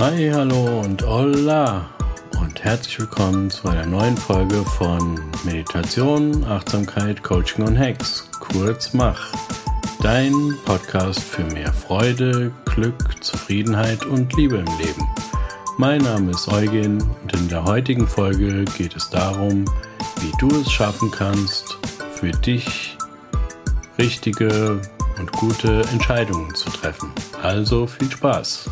Hi, hallo und hola und herzlich willkommen zu einer neuen Folge von Meditation, Achtsamkeit, Coaching und Hacks, kurz Mach. Dein Podcast für mehr Freude, Glück, Zufriedenheit und Liebe im Leben. Mein Name ist Eugen und in der heutigen Folge geht es darum, wie du es schaffen kannst, für dich richtige und gute Entscheidungen zu treffen. Also viel Spaß!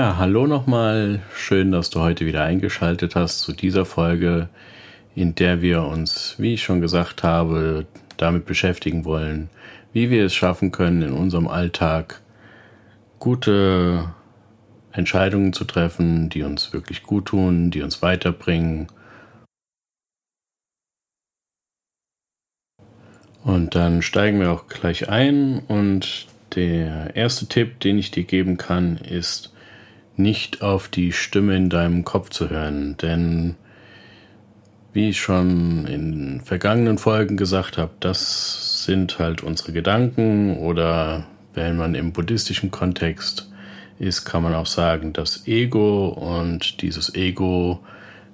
Ja, hallo nochmal. Schön, dass du heute wieder eingeschaltet hast zu dieser Folge, in der wir uns, wie ich schon gesagt habe, damit beschäftigen wollen, wie wir es schaffen können, in unserem Alltag gute Entscheidungen zu treffen, die uns wirklich gut tun, die uns weiterbringen. Und dann steigen wir auch gleich ein und der erste Tipp, den ich dir geben kann, ist, nicht auf die Stimme in deinem Kopf zu hören, denn wie ich schon in vergangenen Folgen gesagt habe, das sind halt unsere Gedanken oder wenn man im buddhistischen Kontext ist, kann man auch sagen, das Ego und dieses Ego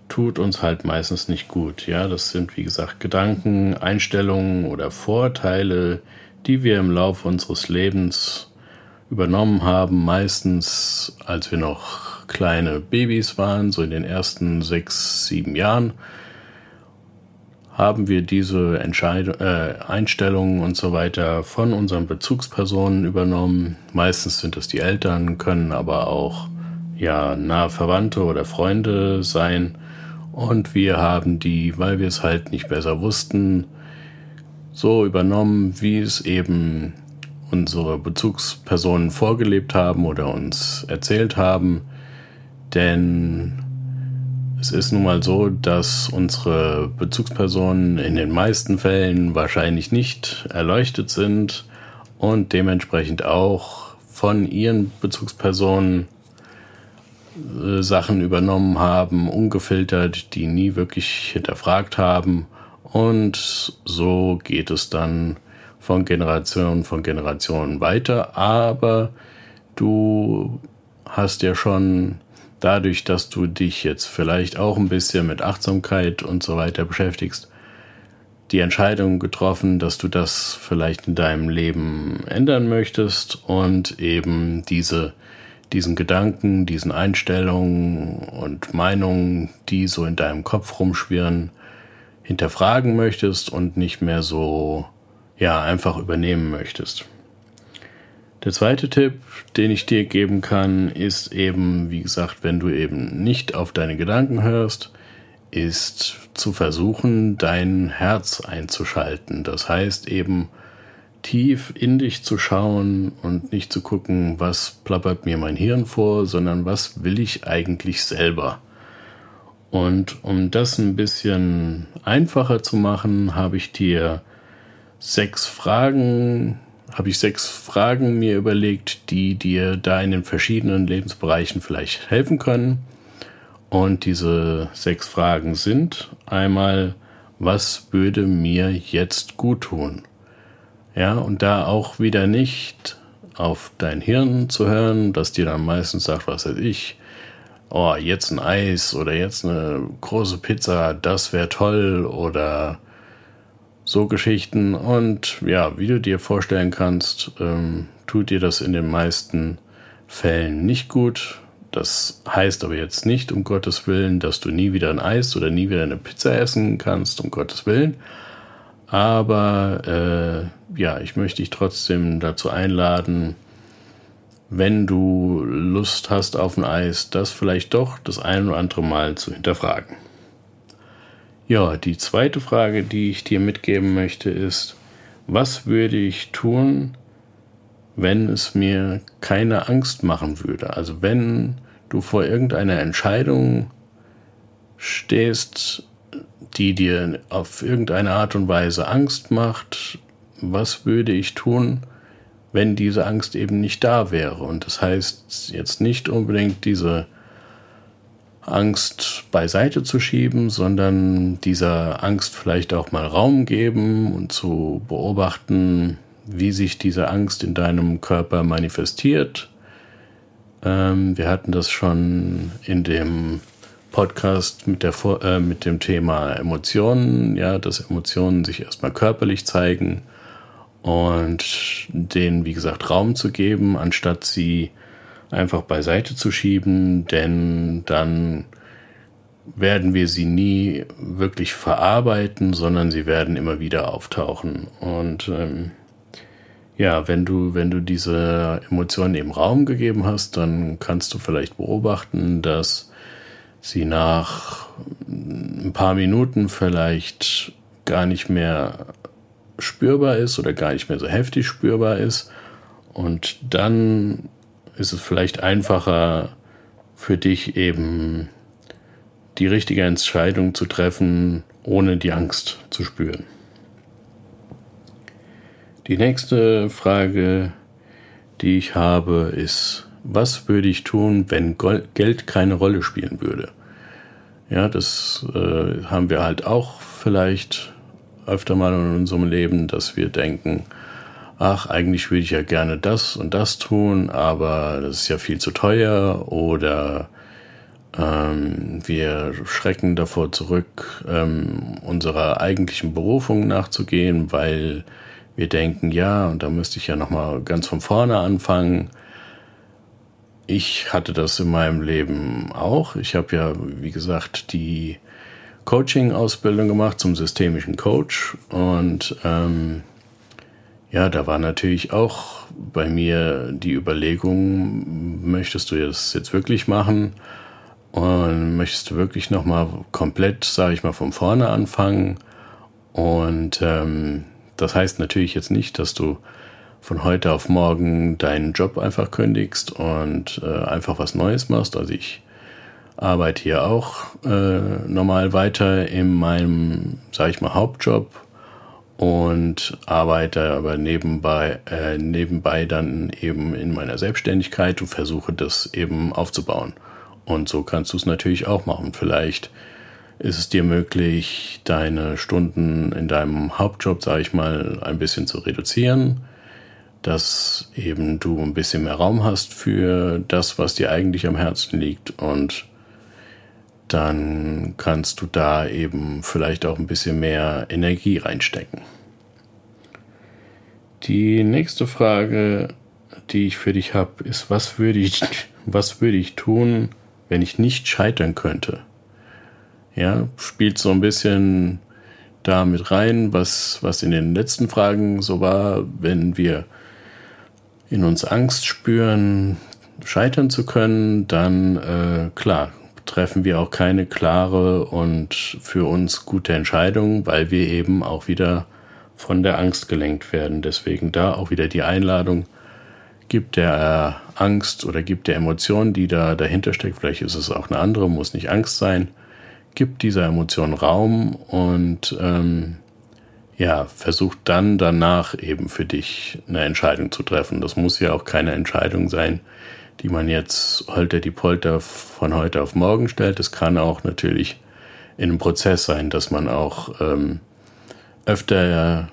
tut uns halt meistens nicht gut. Ja, das sind wie gesagt Gedanken, Einstellungen oder Vorteile, die wir im Laufe unseres Lebens übernommen haben, meistens als wir noch kleine Babys waren, so in den ersten sechs, sieben Jahren, haben wir diese Entscheidung, äh, Einstellungen und so weiter von unseren Bezugspersonen übernommen. Meistens sind es die Eltern, können aber auch ja nahe Verwandte oder Freunde sein. Und wir haben die, weil wir es halt nicht besser wussten, so übernommen, wie es eben unsere Bezugspersonen vorgelebt haben oder uns erzählt haben. Denn es ist nun mal so, dass unsere Bezugspersonen in den meisten Fällen wahrscheinlich nicht erleuchtet sind und dementsprechend auch von ihren Bezugspersonen äh, Sachen übernommen haben, ungefiltert, die nie wirklich hinterfragt haben. Und so geht es dann von Generation von Generation weiter, aber du hast ja schon dadurch, dass du dich jetzt vielleicht auch ein bisschen mit Achtsamkeit und so weiter beschäftigst, die Entscheidung getroffen, dass du das vielleicht in deinem Leben ändern möchtest und eben diese, diesen Gedanken, diesen Einstellungen und Meinungen, die so in deinem Kopf rumschwirren, hinterfragen möchtest und nicht mehr so ja, einfach übernehmen möchtest. Der zweite Tipp, den ich dir geben kann, ist eben, wie gesagt, wenn du eben nicht auf deine Gedanken hörst, ist zu versuchen, dein Herz einzuschalten. Das heißt eben tief in dich zu schauen und nicht zu gucken, was plappert mir mein Hirn vor, sondern was will ich eigentlich selber. Und um das ein bisschen einfacher zu machen, habe ich dir sechs Fragen, habe ich sechs Fragen mir überlegt, die dir da in den verschiedenen Lebensbereichen vielleicht helfen können. Und diese sechs Fragen sind einmal, was würde mir jetzt gut tun? Ja, und da auch wieder nicht auf dein Hirn zu hören, das dir dann meistens sagt, was weiß ich, oh, jetzt ein Eis oder jetzt eine große Pizza, das wäre toll oder so Geschichten. Und ja, wie du dir vorstellen kannst, ähm, tut dir das in den meisten Fällen nicht gut. Das heißt aber jetzt nicht, um Gottes Willen, dass du nie wieder ein Eis oder nie wieder eine Pizza essen kannst, um Gottes Willen. Aber äh, ja, ich möchte dich trotzdem dazu einladen, wenn du Lust hast auf ein Eis, das vielleicht doch das ein oder andere Mal zu hinterfragen. Ja, die zweite Frage, die ich dir mitgeben möchte, ist, was würde ich tun, wenn es mir keine Angst machen würde? Also wenn du vor irgendeiner Entscheidung stehst, die dir auf irgendeine Art und Weise Angst macht, was würde ich tun, wenn diese Angst eben nicht da wäre? Und das heißt jetzt nicht unbedingt diese Angst beiseite zu schieben, sondern dieser Angst vielleicht auch mal Raum geben und zu beobachten, wie sich diese Angst in deinem Körper manifestiert. Ähm, wir hatten das schon in dem Podcast mit, der, äh, mit dem Thema Emotionen, ja, dass Emotionen sich erstmal körperlich zeigen und denen, wie gesagt, Raum zu geben, anstatt sie einfach beiseite zu schieben, denn dann werden wir sie nie wirklich verarbeiten, sondern sie werden immer wieder auftauchen. Und ähm, ja, wenn du, wenn du diese Emotionen eben Raum gegeben hast, dann kannst du vielleicht beobachten, dass sie nach ein paar Minuten vielleicht gar nicht mehr spürbar ist oder gar nicht mehr so heftig spürbar ist. Und dann ist es vielleicht einfacher für dich eben die richtige Entscheidung zu treffen, ohne die Angst zu spüren. Die nächste Frage, die ich habe, ist, was würde ich tun, wenn Geld keine Rolle spielen würde? Ja, das äh, haben wir halt auch vielleicht öfter mal in unserem Leben, dass wir denken, ach, eigentlich würde ich ja gerne das und das tun, aber das ist ja viel zu teuer oder ähm, wir schrecken davor zurück, ähm, unserer eigentlichen Berufung nachzugehen, weil wir denken, ja, und da müsste ich ja nochmal ganz von vorne anfangen. Ich hatte das in meinem Leben auch. Ich habe ja, wie gesagt, die Coaching-Ausbildung gemacht zum systemischen Coach und ähm, ja, da war natürlich auch bei mir die Überlegung, möchtest du das jetzt wirklich machen? Und möchtest du wirklich nochmal komplett, sage ich mal, von vorne anfangen? Und ähm, das heißt natürlich jetzt nicht, dass du von heute auf morgen deinen Job einfach kündigst und äh, einfach was Neues machst. Also ich arbeite hier auch äh, normal weiter in meinem, sage ich mal, Hauptjob und arbeite aber nebenbei, äh, nebenbei dann eben in meiner Selbstständigkeit und versuche das eben aufzubauen. Und so kannst du es natürlich auch machen. Vielleicht ist es dir möglich, deine Stunden in deinem Hauptjob, sage ich mal, ein bisschen zu reduzieren, dass eben du ein bisschen mehr Raum hast für das, was dir eigentlich am Herzen liegt und dann kannst du da eben vielleicht auch ein bisschen mehr Energie reinstecken. Die nächste Frage, die ich für dich habe, ist, was würde ich, was würde ich tun, wenn ich nicht scheitern könnte. Ja, spielt so ein bisschen da mit rein, was, was in den letzten Fragen so war, wenn wir in uns Angst spüren, scheitern zu können, dann äh, klar, treffen wir auch keine klare und für uns gute Entscheidung, weil wir eben auch wieder von der Angst gelenkt werden. Deswegen da auch wieder die Einladung, gibt der äh, Angst oder gibt der Emotion, die da dahinter steckt, vielleicht ist es auch eine andere, muss nicht Angst sein, gibt dieser Emotion Raum und ähm, ja, versucht dann danach eben für dich eine Entscheidung zu treffen. Das muss ja auch keine Entscheidung sein, die man jetzt holter die Polter von heute auf morgen stellt. Es kann auch natürlich in einem Prozess sein, dass man auch ähm, öfter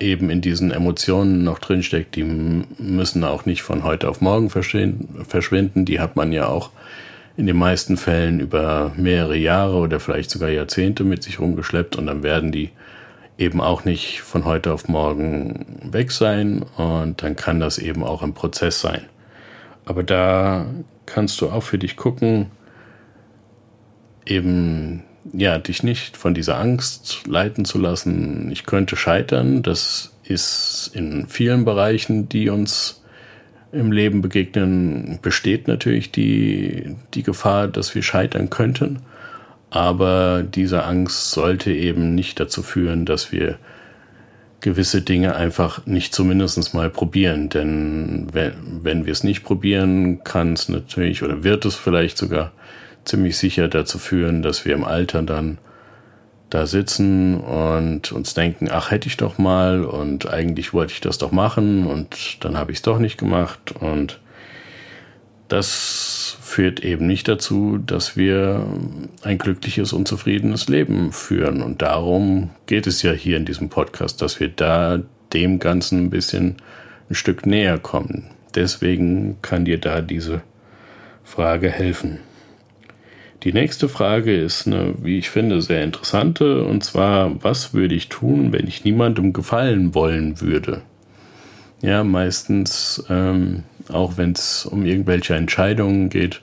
eben in diesen Emotionen noch drinsteckt, die müssen auch nicht von heute auf morgen verschwinden. Die hat man ja auch in den meisten Fällen über mehrere Jahre oder vielleicht sogar Jahrzehnte mit sich rumgeschleppt und dann werden die eben auch nicht von heute auf morgen weg sein und dann kann das eben auch ein Prozess sein. Aber da kannst du auch für dich gucken, eben ja, dich nicht von dieser Angst leiten zu lassen, ich könnte scheitern. Das ist in vielen Bereichen, die uns im Leben begegnen, besteht natürlich die, die Gefahr, dass wir scheitern könnten. Aber diese Angst sollte eben nicht dazu führen, dass wir gewisse Dinge einfach nicht zumindest mal probieren. Denn wenn, wenn wir es nicht probieren, kann es natürlich oder wird es vielleicht sogar ziemlich sicher dazu führen, dass wir im Alter dann da sitzen und uns denken, ach hätte ich doch mal und eigentlich wollte ich das doch machen und dann habe ich es doch nicht gemacht und das führt eben nicht dazu, dass wir ein glückliches und zufriedenes Leben führen und darum geht es ja hier in diesem Podcast, dass wir da dem Ganzen ein bisschen ein Stück näher kommen. Deswegen kann dir da diese Frage helfen. Die nächste Frage ist eine, wie ich finde, sehr interessante, und zwar, was würde ich tun, wenn ich niemandem gefallen wollen würde? Ja, meistens, ähm, auch wenn es um irgendwelche Entscheidungen geht,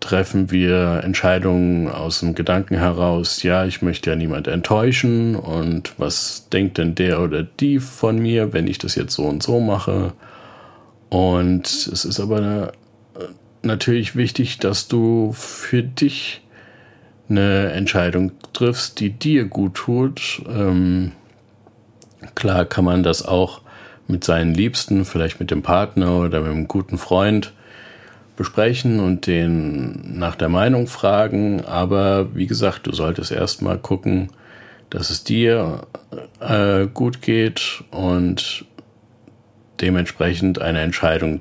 treffen wir Entscheidungen aus dem Gedanken heraus, ja, ich möchte ja niemand enttäuschen und was denkt denn der oder die von mir, wenn ich das jetzt so und so mache? Und es ist aber eine, natürlich wichtig, dass du für dich eine Entscheidung triffst, die dir gut tut. Ähm, klar kann man das auch mit seinen Liebsten, vielleicht mit dem Partner oder mit einem guten Freund besprechen und den nach der Meinung fragen. Aber wie gesagt, du solltest erstmal gucken, dass es dir äh, gut geht und dementsprechend eine Entscheidung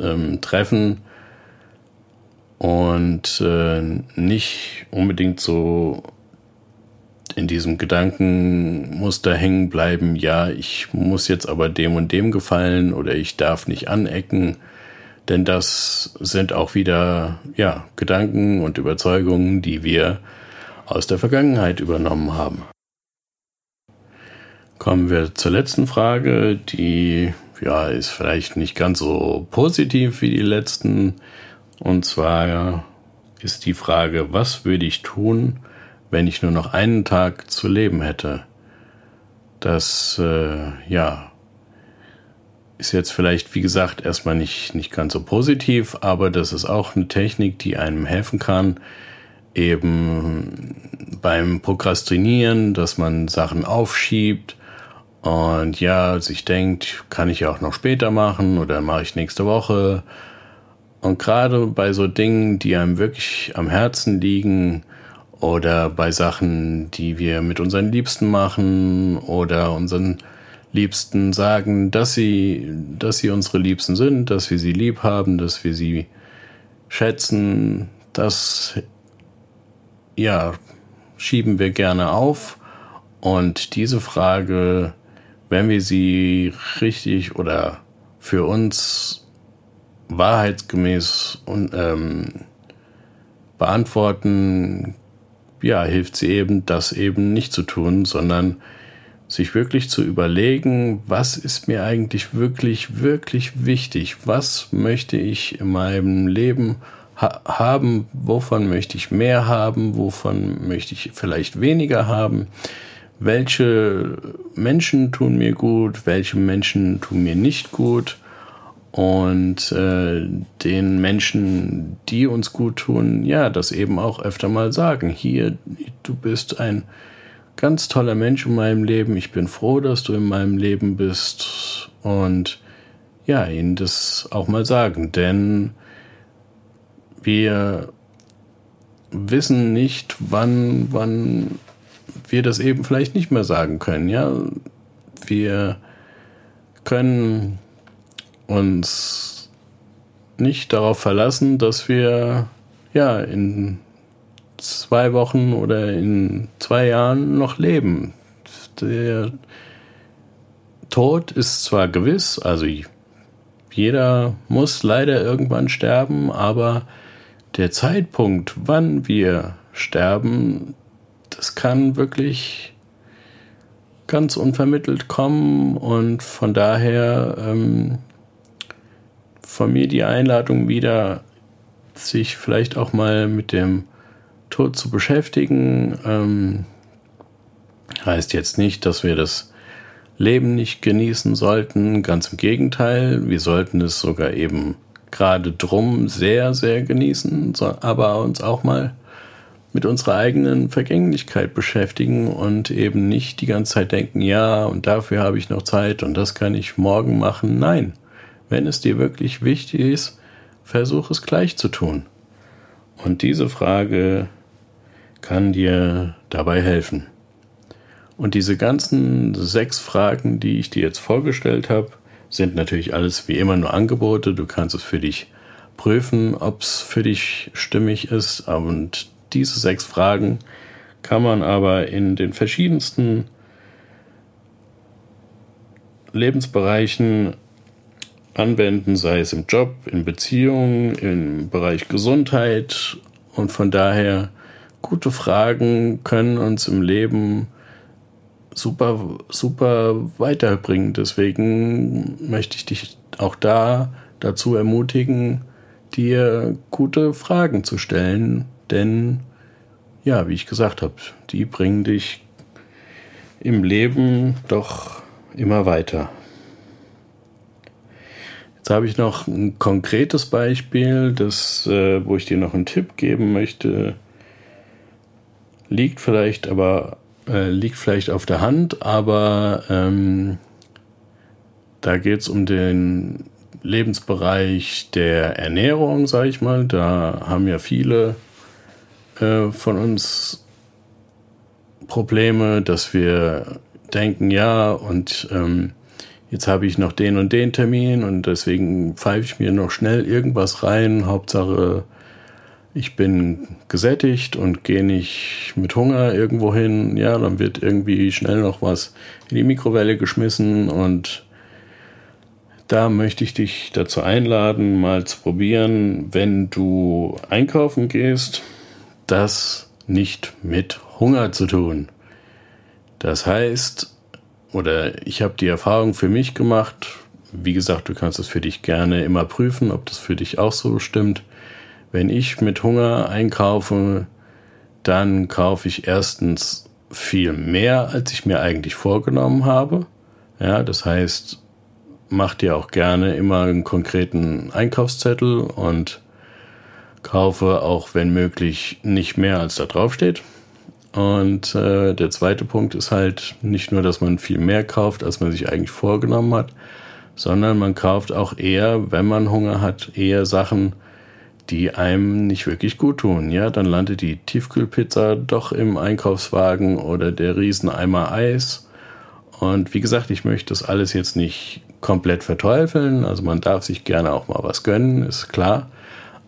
ähm, treffen und äh, nicht unbedingt so in diesem Gedankenmuster hängen bleiben, ja, ich muss jetzt aber dem und dem gefallen oder ich darf nicht anecken, denn das sind auch wieder, ja, Gedanken und Überzeugungen, die wir aus der Vergangenheit übernommen haben. Kommen wir zur letzten Frage, die, ja, ist vielleicht nicht ganz so positiv wie die letzten. Und zwar ist die Frage, was würde ich tun, wenn ich nur noch einen Tag zu leben hätte. Das, äh, ja, ist jetzt vielleicht, wie gesagt, erstmal nicht, nicht ganz so positiv, aber das ist auch eine Technik, die einem helfen kann, eben beim Prokrastinieren, dass man Sachen aufschiebt und ja, sich denkt, kann ich ja auch noch später machen oder mache ich nächste Woche. Und gerade bei so Dingen, die einem wirklich am Herzen liegen, oder bei Sachen, die wir mit unseren Liebsten machen oder unseren Liebsten sagen, dass sie, dass sie unsere Liebsten sind, dass wir sie lieb haben, dass wir sie schätzen, das, ja, schieben wir gerne auf. Und diese Frage, wenn wir sie richtig oder für uns wahrheitsgemäß und, ähm, beantworten, ja, hilft sie eben, das eben nicht zu tun, sondern sich wirklich zu überlegen, was ist mir eigentlich wirklich, wirklich wichtig? Was möchte ich in meinem Leben ha haben? Wovon möchte ich mehr haben? Wovon möchte ich vielleicht weniger haben? Welche Menschen tun mir gut? Welche Menschen tun mir nicht gut? Und äh, den Menschen, die uns gut tun, ja, das eben auch öfter mal sagen. Hier, du bist ein ganz toller Mensch in meinem Leben. Ich bin froh, dass du in meinem Leben bist. Und ja, ihnen das auch mal sagen. Denn wir wissen nicht, wann, wann wir das eben vielleicht nicht mehr sagen können. Ja, wir können uns nicht darauf verlassen, dass wir ja in zwei Wochen oder in zwei Jahren noch leben. Der Tod ist zwar gewiss, also jeder muss leider irgendwann sterben, aber der Zeitpunkt, wann wir sterben, das kann wirklich ganz unvermittelt kommen und von daher ähm, von mir die Einladung wieder, sich vielleicht auch mal mit dem Tod zu beschäftigen. Ähm, heißt jetzt nicht, dass wir das Leben nicht genießen sollten. Ganz im Gegenteil, wir sollten es sogar eben gerade drum sehr, sehr genießen, aber uns auch mal mit unserer eigenen Vergänglichkeit beschäftigen und eben nicht die ganze Zeit denken, ja, und dafür habe ich noch Zeit und das kann ich morgen machen. Nein, wenn es dir wirklich wichtig ist, versuch es gleich zu tun. Und diese Frage kann dir dabei helfen. Und diese ganzen sechs Fragen, die ich dir jetzt vorgestellt habe, sind natürlich alles wie immer nur Angebote. Du kannst es für dich prüfen, ob es für dich stimmig ist. Und diese sechs Fragen kann man aber in den verschiedensten Lebensbereichen anwenden, sei es im Job, in Beziehungen, im Bereich Gesundheit. Und von daher, gute Fragen können uns im Leben super, super weiterbringen. Deswegen möchte ich dich auch da dazu ermutigen, dir gute Fragen zu stellen, denn ja, wie ich gesagt habe, die bringen dich im Leben doch immer weiter. Jetzt habe ich noch ein konkretes Beispiel, das, äh, wo ich dir noch einen Tipp geben möchte. Liegt vielleicht aber äh, liegt vielleicht auf der Hand, aber ähm, da geht es um den Lebensbereich der Ernährung, sage ich mal. Da haben ja viele äh, von uns Probleme, dass wir denken, ja, und ähm, jetzt habe ich noch den und den Termin und deswegen pfeife ich mir noch schnell irgendwas rein. Hauptsache, ich bin gesättigt und gehe nicht mit Hunger irgendwo hin. Ja, dann wird irgendwie schnell noch was in die Mikrowelle geschmissen und da möchte ich dich dazu einladen, mal zu probieren, wenn du einkaufen gehst, das nicht mit Hunger zu tun. Das heißt, oder ich habe die Erfahrung für mich gemacht, wie gesagt, du kannst es für dich gerne immer prüfen, ob das für dich auch so stimmt. Wenn ich mit Hunger einkaufe, dann kaufe ich erstens viel mehr, als ich mir eigentlich vorgenommen habe. Ja, das heißt, mach dir auch gerne immer einen konkreten Einkaufszettel und kaufe auch, wenn möglich, nicht mehr als da drauf steht. Und äh, der zweite Punkt ist halt nicht nur, dass man viel mehr kauft, als man sich eigentlich vorgenommen hat, sondern man kauft auch eher, wenn man Hunger hat, eher Sachen, die einem nicht wirklich gut tun. Ja, dann landet die Tiefkühlpizza doch im Einkaufswagen oder der Rieseneimer Eis. Und wie gesagt, ich möchte das alles jetzt nicht komplett verteufeln. Also man darf sich gerne auch mal was gönnen, ist klar.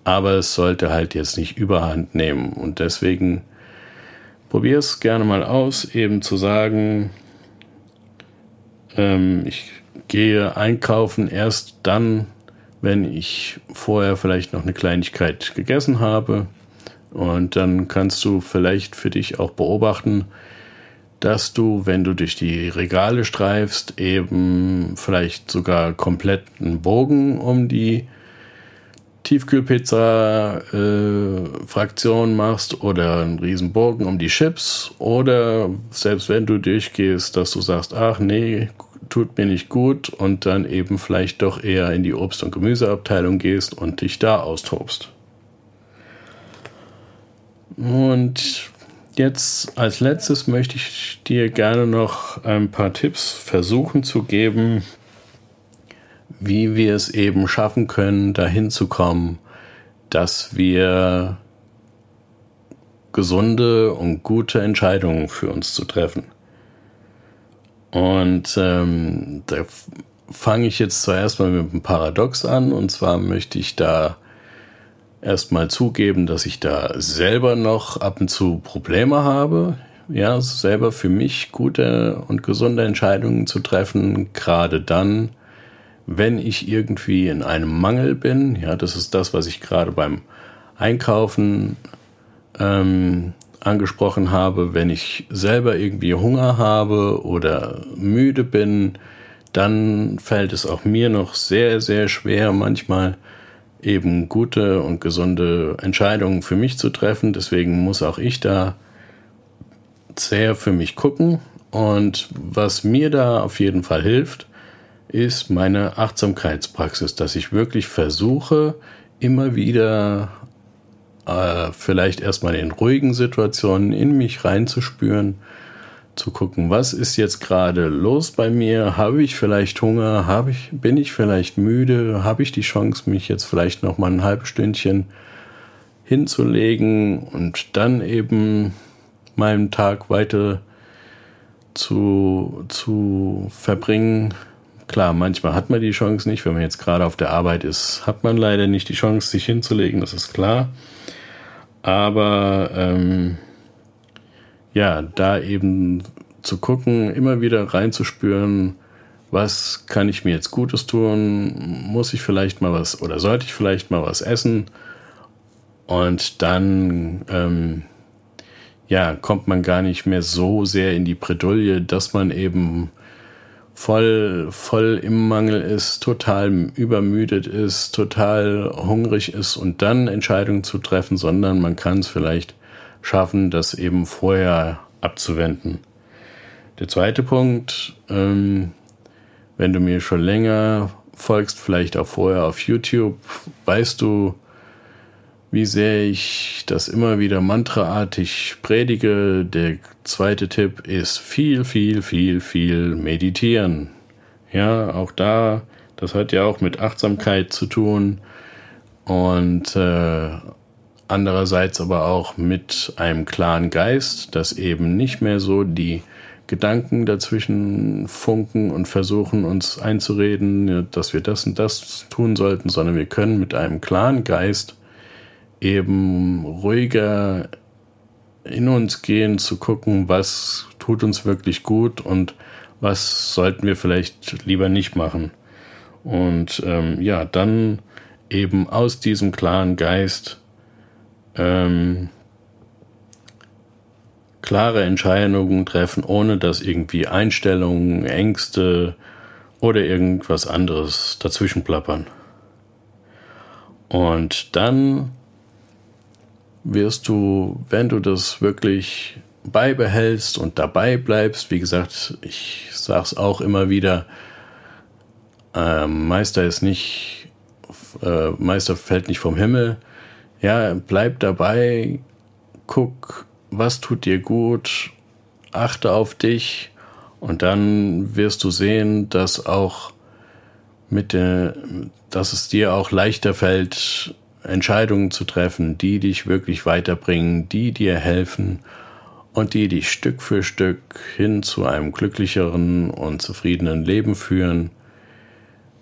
Aber es sollte halt jetzt nicht überhand nehmen. Und deswegen probier es gerne mal aus, eben zu sagen, ähm, ich gehe einkaufen erst dann, wenn ich vorher vielleicht noch eine Kleinigkeit gegessen habe. Und dann kannst du vielleicht für dich auch beobachten, dass du, wenn du durch die Regale streifst, eben vielleicht sogar komplett einen Bogen um die Tiefkühlpizza-Fraktion äh, machst oder einen riesen Bogen um die Chips oder selbst wenn du durchgehst, dass du sagst, ach nee, tut mir nicht gut und dann eben vielleicht doch eher in die Obst- und Gemüseabteilung gehst und dich da austobst. Und jetzt als letztes möchte ich dir gerne noch ein paar Tipps versuchen zu geben, wie wir es eben schaffen können, dahin zu kommen, dass wir gesunde und gute Entscheidungen für uns zu treffen. Und ähm, da fange ich jetzt zuerst mal mit einem Paradox an. Und zwar möchte ich da erstmal zugeben, dass ich da selber noch ab und zu Probleme habe. Ja, selber für mich gute und gesunde Entscheidungen zu treffen, gerade dann, wenn ich irgendwie in einem Mangel bin. Ja, das ist das, was ich gerade beim Einkaufen ähm, angesprochen habe, wenn ich selber irgendwie Hunger habe oder müde bin, dann fällt es auch mir noch sehr, sehr schwer, manchmal eben gute und gesunde Entscheidungen für mich zu treffen. Deswegen muss auch ich da sehr für mich gucken. Und was mir da auf jeden Fall hilft, ist meine Achtsamkeitspraxis, dass ich wirklich versuche, immer wieder äh, vielleicht erstmal in ruhigen Situationen in mich reinzuspüren, zu gucken, was ist jetzt gerade los bei mir? Habe ich vielleicht Hunger? Habe ich, bin ich vielleicht müde? Habe ich die Chance, mich jetzt vielleicht noch mal ein halbes Stündchen hinzulegen und dann eben meinen Tag weiter zu, zu verbringen? Klar, manchmal hat man die Chance nicht. Wenn man jetzt gerade auf der Arbeit ist, hat man leider nicht die Chance, sich hinzulegen, das ist klar. Aber ähm, ja, da eben zu gucken, immer wieder reinzuspüren, was kann ich mir jetzt Gutes tun? Muss ich vielleicht mal was oder sollte ich vielleicht mal was essen? Und dann ähm, ja, kommt man gar nicht mehr so sehr in die Bredouille, dass man eben voll, voll im Mangel ist, total übermüdet ist, total hungrig ist und dann Entscheidungen zu treffen, sondern man kann es vielleicht schaffen, das eben vorher abzuwenden. Der zweite Punkt, ähm, wenn du mir schon länger folgst, vielleicht auch vorher auf YouTube, weißt du, wie sehr ich das immer wieder mantraartig predige. Der zweite Tipp ist viel, viel, viel, viel meditieren. Ja, auch da, das hat ja auch mit Achtsamkeit zu tun und äh, andererseits aber auch mit einem klaren Geist, dass eben nicht mehr so die Gedanken dazwischen funken und versuchen uns einzureden, dass wir das und das tun sollten, sondern wir können mit einem klaren Geist eben ruhiger in uns gehen, zu gucken, was tut uns wirklich gut und was sollten wir vielleicht lieber nicht machen. Und ähm, ja, dann eben aus diesem klaren Geist ähm, klare Entscheidungen treffen, ohne dass irgendwie Einstellungen, Ängste oder irgendwas anderes dazwischen plappern. Und dann wirst du, wenn du das wirklich beibehältst und dabei bleibst, wie gesagt, ich sage es auch immer wieder, äh, Meister ist nicht, äh, Meister fällt nicht vom Himmel. Ja, bleib dabei, guck, was tut dir gut, achte auf dich und dann wirst du sehen, dass auch mit der, dass es dir auch leichter fällt, Entscheidungen zu treffen, die dich wirklich weiterbringen, die dir helfen und die dich Stück für Stück hin zu einem glücklicheren und zufriedenen Leben führen.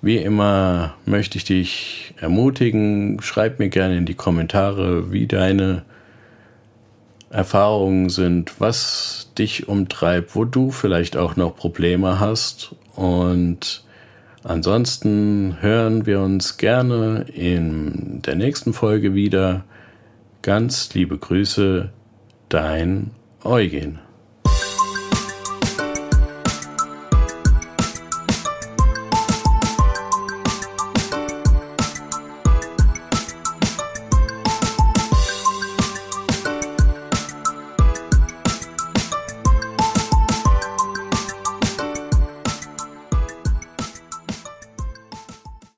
Wie immer möchte ich dich ermutigen, schreib mir gerne in die Kommentare, wie deine Erfahrungen sind, was dich umtreibt, wo du vielleicht auch noch Probleme hast und Ansonsten hören wir uns gerne in der nächsten Folge wieder. Ganz liebe Grüße, dein Eugen.